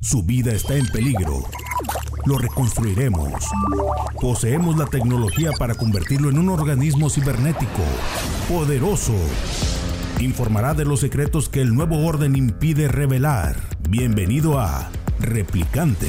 su vida está en peligro. Lo reconstruiremos. Poseemos la tecnología para convertirlo en un organismo cibernético, poderoso. Informará de los secretos que el nuevo orden impide revelar. Bienvenido a Replicante.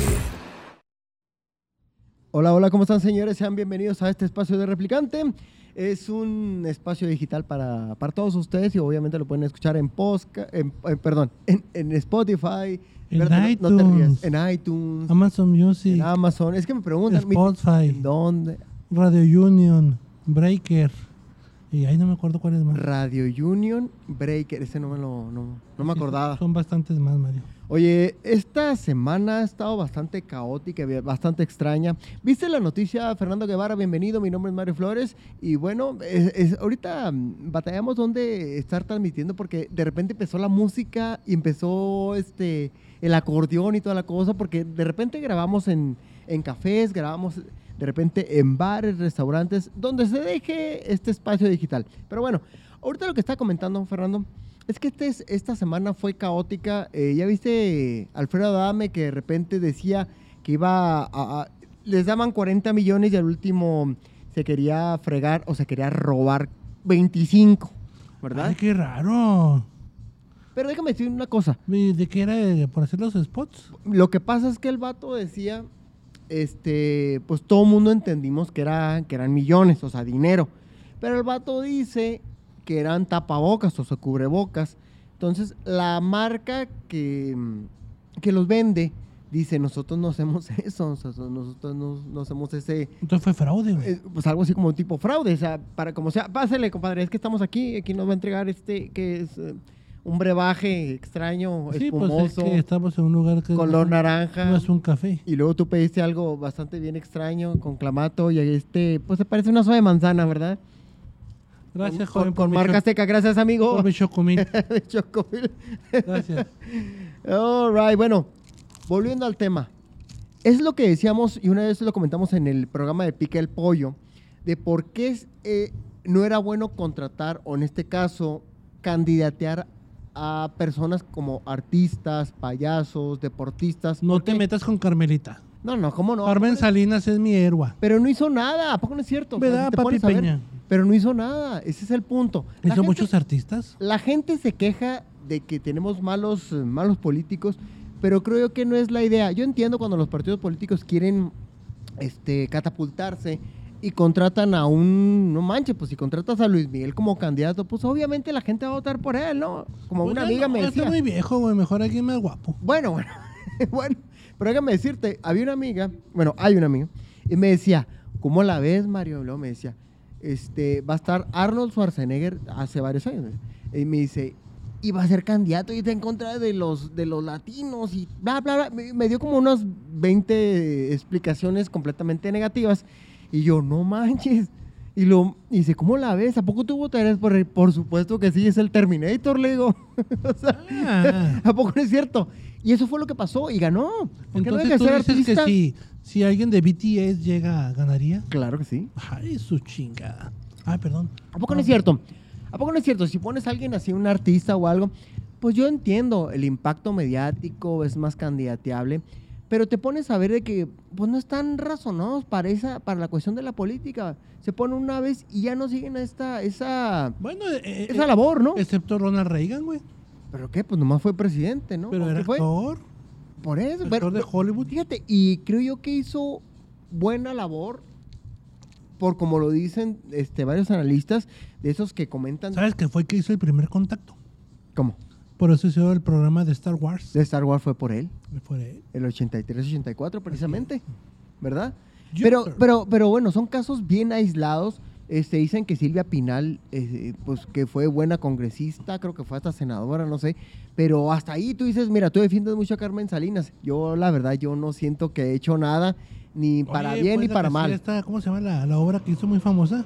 Hola, hola, ¿cómo están señores? Sean bienvenidos a este espacio de Replicante. Es un espacio digital para, para todos ustedes y obviamente lo pueden escuchar en, posca, en, perdón, en Spotify, En Espérate, no- no te rías. iTunes. en iTunes, Amazon Music, en Amazon. Es que me preguntan, Spotify, ¿en dónde? Radio Union, Breaker. Y ahí no me acuerdo cuál es más. Radio Union Breaker. Ese no me lo, no, no me acordaba. Son bastantes más, Mario. Oye, esta semana ha estado bastante caótica, bastante extraña. ¿Viste la noticia, Fernando Guevara? Bienvenido, mi nombre es Mario Flores. Y bueno, es- es- ahorita mm, batallamos dónde estar transmitiendo porque de repente empezó la música y empezó este el acordeón y toda la cosa, porque de repente grabamos en, en cafés, grabamos de repente en bares, restaurantes, donde se deje este espacio digital. Pero bueno, ahorita lo que está comentando Fernando es que este es- esta semana fue caótica. Eh, ya viste Alfredo Adame que de repente decía que iba a, a- les daban 40 millones y al último se quería fregar o se quería robar 25, ¿verdad? Ay, qué raro. Pero déjame decir una cosa. ¿Y ¿De qué era por hacer los spots? Lo que pasa es que el vato decía, este, pues todo el mundo entendimos que, era, que eran millones, o sea, dinero. Pero el vato dice que eran tapabocas, o sea, cubrebocas. Entonces, la marca que, mm, que los vende dice, nosotros no hacemos eso, nosotros no, no hacemos ese, Entonces fue fraude, güey. eh, pues algo así como tipo fraude, o sea, para como sea, pásele, compadre, es que estamos aquí, aquí nos va a entregar este, que es eh, un brebaje extraño, sí, pues espumoso, es que estamos en un lugar que color no, naranja. no es un café. Y luego tú pediste algo bastante bien extraño, con clamato, y este, pues se parece una soda de manzana, ¿verdad? Gracias, con, joven, con por, marca seca, gracias amigo. por mi chocomil. Chocomil. Gracias. All right, bueno, volviendo al tema. Es lo que decíamos, y una vez lo comentamos en el programa de Pica el Pollo, de por qué eh, no era bueno contratar, o en este caso, candidatear a personas como artistas, payasos, deportistas. No ¿Por te qué? metas con Carmelita. No, no, ¿cómo no? Carmen Salinas es mi héroe. Pero no hizo nada, ¿a poco no es cierto? O sea, ¿Verdad, si Papi ver, Peña? Pero no hizo nada, ese es el punto. La Hizo gente, muchos artistas. la gente se queja de que tenemos malos, eh, malos políticos, pero creo yo que no es la idea. Yo entiendo cuando los partidos políticos quieren este, catapultarse y contratan a un, no manches, pues si contratas a Luis Miguel como candidato, pues obviamente la gente va a votar por él, ¿no? Como Pues una amiga no, me decía. Está muy viejo, güey. Mejor alguien más guapo. Bueno, bueno, bueno, pero déjame decirte, había una amiga, bueno, hay una amiga, y me decía, ¿cómo la ves, Mario? Y luego me decía, este, va a estar Arnold Schwarzenegger hace varios años. Y me dice, y va a ser candidato y está en contra de los, de los latinos y bla, bla, bla. Me, me dio como unas 20 explicaciones completamente negativas. Y yo, no manches. Y lo y dice, ¿cómo la ves? ¿A poco tú votarías por él? Por supuesto que sí, es el Terminator, le digo. o sea, Ah. ¿A poco no es cierto? Y eso fue lo que pasó y ganó. No Entonces tú dices que si, si alguien de BTS llega, ¿ganaría? Claro que sí. Ay, su chingada. Ay, perdón. ¿A poco no es cierto? ¿A poco no es cierto? Si pones a alguien así, un artista o algo, pues yo entiendo, el impacto mediático es más candidateable, pero te pones a ver de que pues no están razonados para esa, para la cuestión de la política. Se ponen una vez y ya no siguen esta, esa, Bueno, eh, eh, esa labor, ¿no? excepto Ronald Reagan, güey. ¿Pero qué? Pues nomás fue presidente, ¿no? Pero ¿O era fue? Por eso. actor pero- de Hollywood. Fíjate, y creo yo que hizo buena labor, por como lo dicen este, varios analistas, de esos que comentan. ¿Sabes qué fue que hizo el primer contacto? ¿Cómo? Por eso hizo el programa de Star Wars. De Star Wars fue por él, Fue él. el 83-84 precisamente, ¿verdad? Yo- Pero, pero, pero bueno, son casos bien aislados. Este, dicen que Silvia Pinal, eh, pues que fue buena congresista, creo que fue hasta senadora, no sé. Pero hasta ahí tú dices, mira, tú defiendes mucho a Carmen Salinas. Yo, la verdad, yo no siento que he hecho nada, ni para Oye, bien pues, ni para mal. está- ¿Cómo se llama la, la obra que hizo muy famosa?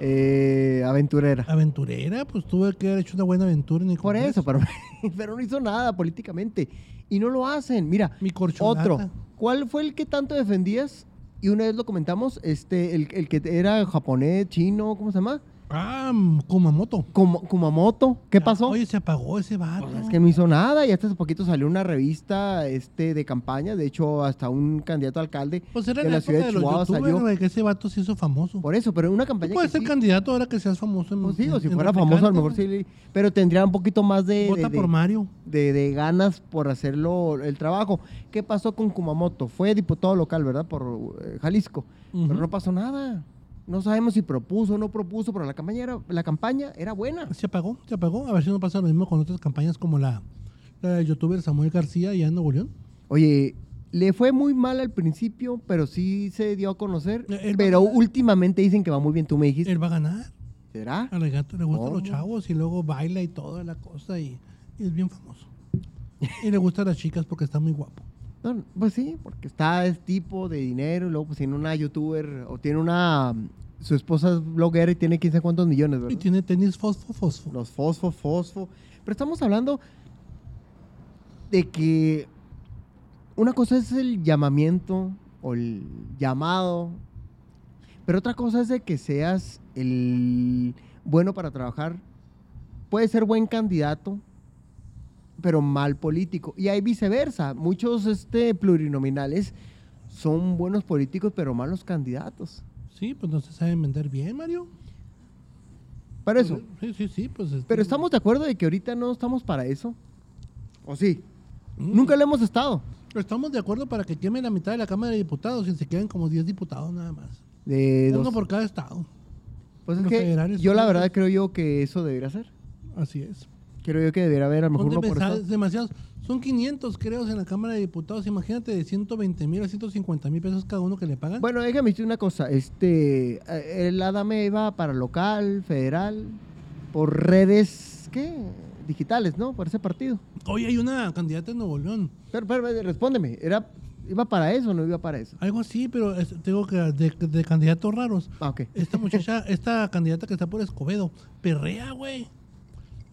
Eh, aventurera. Aventurera, pues tuve que haber hecho una buena aventura en el Por eso, pero, pero no hizo nada políticamente. Y no lo hacen. Mira, Mi otro. ¿Cuál fue el que tanto defendías? Y una vez lo comentamos, este, el, el que era japonés, chino, ¿cómo se llama? Ah, Kumamoto. Kuma- Kumamoto. ¿Qué Ah, pasó? Oye, se apagó ese vato. Pues es que no hizo nada y hasta hace poquito salió una revista este, de campaña, de hecho hasta un candidato a alcalde Pues era de la la época ciudad de de los Chihuahua youtubers, salió. güey, que ese vato se hizo famoso. Por eso, pero una campaña puedes que ser sí, candidato ahora que seas famoso. En, pues sí, o si en- fuera famoso a lo mejor sí, pero tendría un poquito más de, Vota de- de- por Mario. de, de ganas por hacerlo el trabajo. ¿Qué pasó con Kumamoto? Fue diputado local, ¿verdad? Por eh, Jalisco. Ujú. Pero no pasó nada. No sabemos si propuso o no propuso, pero la campaña era, la campaña era buena. Se apagó, se apagó. A ver si no pasa lo mismo con otras campañas como la, la del youtuber Samuel García y en Nuevo. Oye, le fue muy mal al principio, pero sí se dio a conocer. Él Pero a últimamente dicen que va muy bien. Tú me dijiste. Él va a ganar. ¿Será? Al gato le gustan los ¿Cómo? chavos y luego baila y toda la cosa y, y es bien famoso. y le gustan las chicas porque está muy guapo. No, pues sí, porque está es tipo de dinero y luego pues tiene una youtuber o tiene una... Su esposa es bloguera y tiene 15 cuántos millones, Y ¿verdad? tiene tenis fosfo, fosfo. Los fosfo, fosfo. Pero estamos hablando de que una cosa es el llamamiento o el llamado, pero otra cosa es de que seas el bueno para trabajar. Puede ser buen candidato, pero mal político. Y hay viceversa. Muchos este, plurinominales son buenos políticos, pero malos candidatos. Sí, pues no se saben vender bien, Mario. Para eso. Sí, sí, sí. Pues, este- Pero estamos de acuerdo de que ahorita no estamos para eso. ¿O sí? Mm. Nunca lo hemos estado. Estamos de acuerdo para que queme la mitad de la Cámara de Diputados y se queden como 10 diputados nada más. De Uno dos- por cada estado. Pues es que yo la verdad creo yo que eso debería ser. Así es. Creo yo que debería haber a lo mejor Son uno por estado. demasiados. Son 500, creo, en la Cámara de Diputados. Imagínate de 120 mil a 150 mil pesos cada uno que le pagan. Bueno, déjame decir una cosa. Este, eh, el Adame iba para local, federal, por redes, ¿qué? Digitales, ¿no? Por ese partido. Hoy hay una candidata en Nuevo León. Pero, pero, pero, respóndeme. ¿Era, ¿Iba para eso o no iba para eso? Algo así, pero es- tengo que de, de candidatos raros. Ah, ok. Esta muchacha, esta candidata que está por Escobedo, perrea, güey.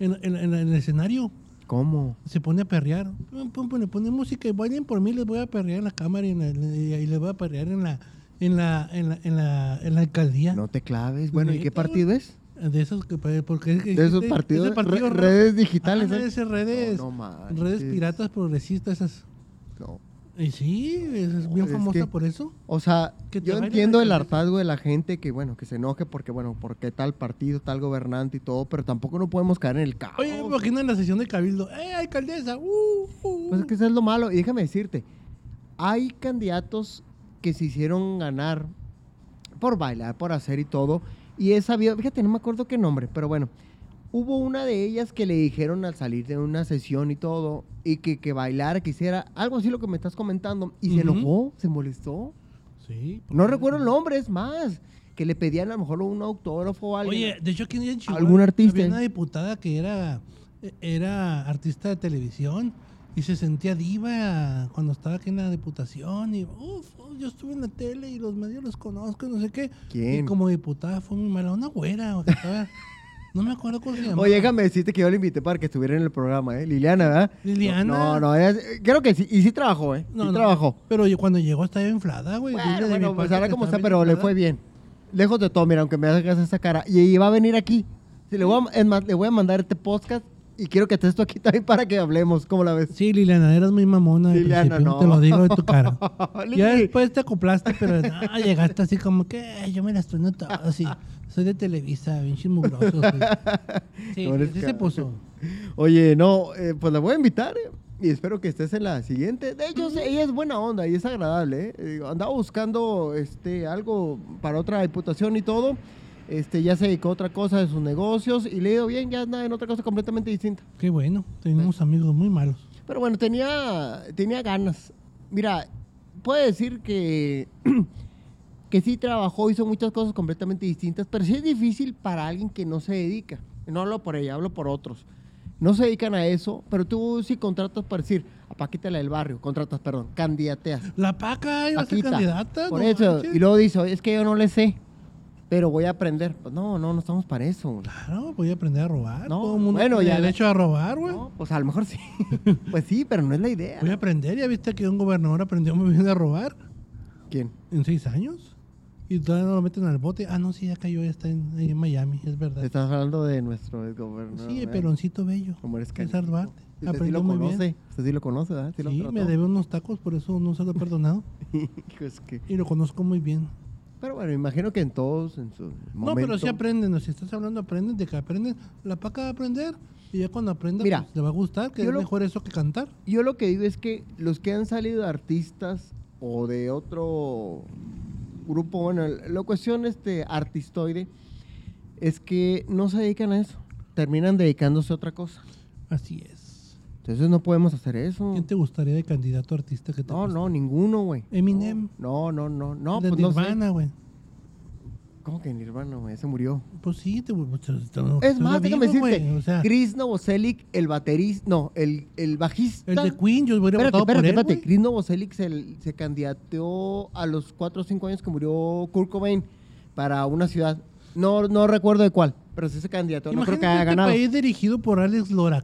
En, en- el escenario ¿Cómo? se pone a perrear. Le pone música y bailen por mí, les voy a perrear en la cámara y, en la- y les voy a perrear en la, en la, en la, en la, en la alcaldía. No te claves. Bueno, ¿y qué partido es? De esos que porque es que- De esos partidos, partido redes digitales, Ah, ¿eh? redes, No, no manches. redes piratas progresistas esas. No. Y sí, es, bien es famosa que- por eso. O sea, yo entiendo el hartazgo de la gente que, bueno, que se enoje porque, bueno, porque tal partido, tal gobernante y todo, pero tampoco no podemos caer en el caos. Oye, me imagino en la sesión de Cabildo. ¡Eh, alcaldesa! ¡Uh! uh, Pues es uh". que eso es lo malo. Y déjame decirte, hay candidatos que se hicieron ganar por bailar, por hacer y todo. Y he sabido, fíjate, no me acuerdo qué nombre, pero bueno, hubo una de ellas que le dijeron al salir de una sesión y todo, y que, que bailara, que hiciera algo así lo que me estás comentando, y se enojó, se molestó. Sí. No recuerdo el nombre, es más, que le pedían a lo mejor un autógrafo o algo. Oye, de hecho aquí en Chihuahua ¿Algún artista? había una diputada que era, era artista de televisión y se sentía diva cuando estaba aquí en la diputación y uff, yo estuve en la tele y los medios los conozco y no sé qué. ¿Quién? Y como diputada fue muy mala, una güera o que estaba- no me acuerdo cómo se llamaba. Oye, déjame decirte que yo la invité para que estuviera en el programa, ¿eh? Liliana, ¿verdad? Liliana. No, no, ella- creo que sí, y sí trabajó, ¿eh? No, sí no, trabajó. Pero yo- cuando llegó estaba inflada, güey. Dile Bueno, de mi bueno, pues parte ahora que como estaba está, bien pero le inflada. fue bien. Lejos de todo, mira, aunque me hagas esa cara. Y iba a venir aquí. Sí, le, voy a, es más, le voy a mandar este podcast y quiero que estés tú aquí también para que hablemos. ¿Cómo la ves? Sí, Liliana, eras muy mamona. Liliana, no. Te lo digo de tu cara. Ya después te acoplaste, pero no, llegaste así como que "Ay, yo me las todas así. Soy de Televisa, bien chismugroso. güey". Sí, No se puso. Oye, no, eh, pues la voy a invitar eh, y espero que estés en la siguiente. De hecho, ella es buena onda y es agradable. Eh, andaba buscando este, algo para otra diputación y todo. Este, ya se dedicó a otra cosa de sus negocios y le ha ido bien, ya anda en otra cosa completamente distinta. Qué bueno, tenemos amigos muy malos. Pero bueno, tenía, tenía ganas. Mira, puedo decir que que sí trabajó, hizo muchas cosas completamente distintas, pero sí es difícil para alguien que no se dedica. No hablo por ella, hablo por otros. No se dedican a eso, pero tú sí contratas para decir, a Paquita la del barrio, contratas, perdón, candidateas. La Paca iba a ser candidata. Por no eso, manches. y luego dice, "Oye, es que yo no le sé, pero voy a aprender. Pues no, no, no estamos para eso. Claro, voy a aprender a robar. No, Todo el mundo bueno, tiene ya derecho a robar, güey. No, pues a lo mejor sí. pues sí, pero no es la idea. Voy a aprender. ¿Ya viste que un gobernador aprendió muy bien a robar ¿Quién? en seis años? Y todavía no lo meten al bote. Ah, no, sí, ya cayó, ya está en, ahí en Miami, es verdad. Estás hablando de nuestro gobernador. Sí, el peloncito bello. Como eres César. Duarte. Usted sí Aprendió lo muy conoce. bien. Usted sí lo conoce, ¿verdad? Sí, lo Sí, trató. me debe unos tacos, por eso no se lo he perdonado. Es que- Y lo conozco muy bien. Pero bueno, imagino que en todos, en su No, pero sí momento- aprenden. Si estás hablando, aprenden. De que aprenden, la paca va a aprender. Y ya cuando aprenda, Mira, pues, le va a gustar. Que es lo- mejor eso que cantar. Yo lo que digo es que los que han salido de artistas o de otro grupo, bueno, la cuestión este artistoide es que no se dedican a eso, terminan dedicándose a otra cosa. Así es. Entonces no podemos hacer eso. ¿Quién te gustaría de candidato artista que te No, guste? no, ninguno, güey. Eminem. No, no, no, no, de pues no sé. Nirvana, güey. ¿Cómo que Nirvana, güey? Se murió. Pues sí, te, pues, te- te- Es más, déjame decirte, O sea, Chris Novoselic, el baterista, no, el, el bajista. el de Queen, yo hubiera Espérate, votado por espérate, él, espérate. Chris Novoselic se, se candidateó a los 4 o 5 años que murió Kurt Cobain para una ciudad. No, no recuerdo de cuál, pero sí se candidateó. No creo que Imagínate haya este ganado. país dirigido por Alex Lora.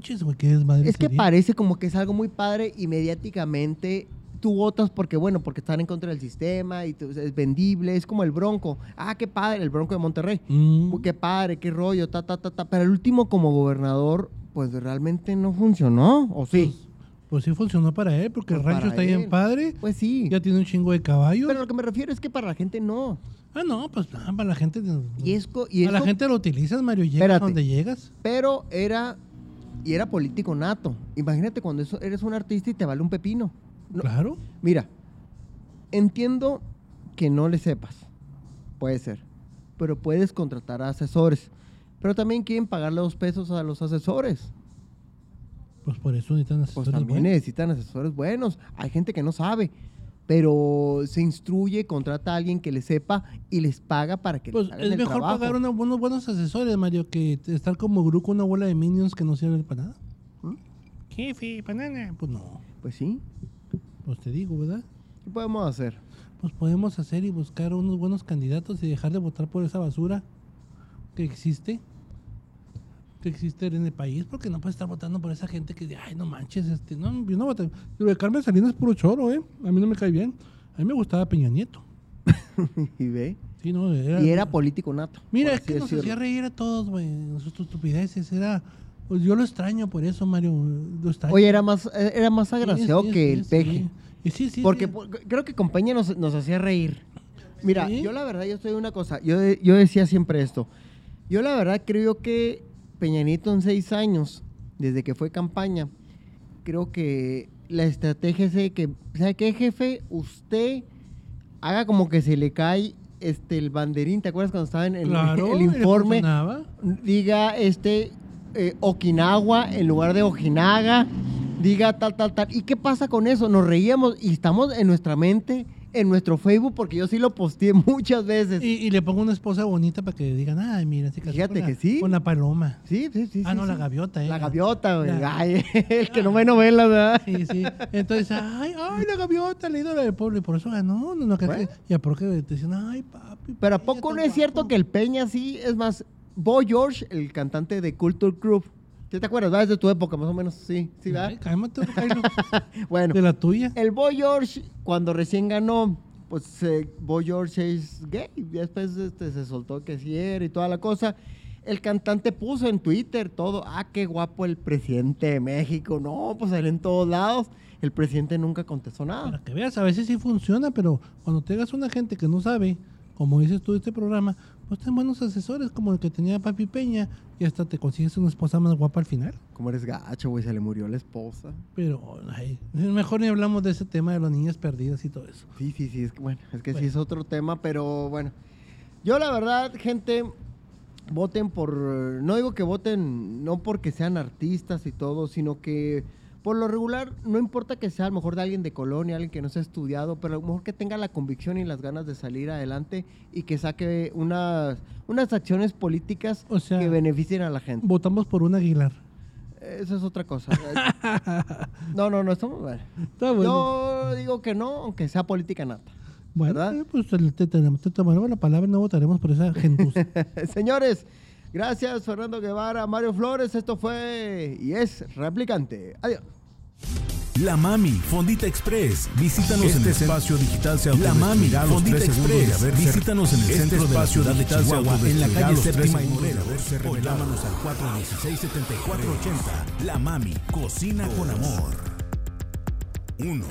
Manches, güey, qué desmadre Es que sería. parece como que es algo muy padre y mediáticamente tú votas porque, bueno, porque están en contra del sistema y tú- es vendible. Es como el Bronco. Ah, qué padre, el Bronco de Monterrey. Mm. Qué padre, qué rollo, ta, ta, ta, ta. Pero el último como gobernador, pues realmente no funcionó, ¿o sí? Pues sí funcionó para él, porque Pues el rancho está bien él. padre. Pues sí. Ya tiene un chingo de caballos. Pero lo que me refiero es que para la gente no. Ah, no, pues ah, para la gente. Y, es co- y a la gente lo utilizas, Mario. Llegas Espérate. donde llegas. Pero era, y era político nato. Imagínate cuando eso- eres un artista y te vale un pepino. No, Claro. Mira, entiendo que no le sepas. Puede ser. Pero puedes contratar a asesores. Pero también quieren pagarle dos pesos a los asesores. Pues por eso necesitan Pues asesores también buenos. necesitan asesores buenos. Hay gente que no sabe. Pero se instruye, contrata a alguien que le sepa y les paga para que Pues les hagan es el mejor trabajo. pagar unos buenos, buenos asesores, Mario, que estar como grupo una bola de minions que no sirven para nada. ¿Mm? Jefe, banana. Pues no. Pues sí. Pues te digo, ¿verdad? ¿Qué podemos hacer? Pues podemos hacer y buscar unos buenos candidatos y dejar de votar por esa basura que existe. Que existe en el país, porque no puedes estar votando por esa gente que, ay, no manches, este, no, yo no voté. Lo de Carmen Salinas es puro choro, ¿eh? A mí no me cae bien. A mí me gustaba Peña Nieto. y ve. Sí, no, era, Y era político nato. Mira, es que nos hacía reír a todos, güey. Sus estupideces. Era. Pues yo lo extraño por eso, Mario. Lo extraño. Oye, era más, era más agraciado sí, que el peje. Sí, sí. Porque creo que con Peña nos, nos hacía reír. Mira, yo la verdad, yo estoy una cosa. Yo, yo decía siempre esto. Yo la verdad creo que Peña Nieto en seis años, desde que fue campaña, creo que la estrategia es de que, ¿sabe qué, jefe? Usted haga como que se le cae este el banderín. ¿Te acuerdas cuando estaba en el, Claro, el informe? diga este eh, Okinawa en lugar de Ojinaga, diga tal, tal, tal. ¿Y qué pasa con eso? Nos reíamos y estamos en nuestra mente, en nuestro Facebook, porque yo sí lo posteé muchas veces. Y, y le pongo una esposa bonita para que digan, ay, mira, se casó Fíjate con que sí. Con la paloma. Sí, sí, sí. ah, sí, no, la gaviota, ¿eh? La gaviota, güey. La- Ay, el que no ve novelas, ¿verdad? Sí, sí. Entonces, ay, ay, la gaviota, la ídola del pueblo. Y por eso ganó. No, no, que- Bueno. Y a por qué te decían, ay, papi. Pero ¿a poco no es cierto guapo". que el Peña sí? Es más, Bo George, el cantante de Culture Group. ¿Sí te acuerdas? de tu época, más o menos. Sí, sí, ¿verdad? Ay, cálmate, Jairo. Bueno. De la tuya. El Boy George, cuando recién ganó, pues eh, Boy George es gay. Y después este, se soltó que sí era y toda la cosa. El cantante puso en Twitter todo, ah, qué guapo el presidente de México. No, pues salió en todos lados. El presidente nunca contestó Para nada. que veas, a veces sí funciona, pero cuando tengas una gente que no sabe, como dices tú de este programa, pues ten buenos asesores como el que tenía Papi Peña y hasta te consigues una esposa más guapa al final. Como eres gacho, güey, se le murió la esposa. Pero ay, mejor ni hablamos de ese tema de las niñas perdidas y todo eso. Sí, sí, sí, es que bueno, es que sí es otro tema, pero bueno. Yo la verdad, gente, voten por, no digo que voten no porque sean artistas y todo, sino que Por lo regular, no importa que sea a lo mejor de alguien de colonia, alguien que no se ha estudiado, pero a lo mejor que tenga la convicción y las ganas de salir adelante y que saque unas, unas acciones políticas O sea, que beneficien a la gente. Votamos por un Aguilar. Eso es otra cosa. no, no, no, estamos... bueno. Está bueno. Yo digo que no, aunque sea política nata. bueno, ¿verdad? eh, pues te, te, te- te tomaremos la palabra y no votaremos por esa gentuza. Señores, gracias Fernando Guevara, Mario Flores. Esto fue y es Replicante. Adiós. La Mami, Fondita Express. Visítanos Este en el espacio digital se La Mami, Fondita de Express. Visítanos en el Este centro de la espacio ciudad de digital se Chihuahua, en la calle Séptima y de haberse O llámanos al 416-7480. La Mami, cocina con amor. 1.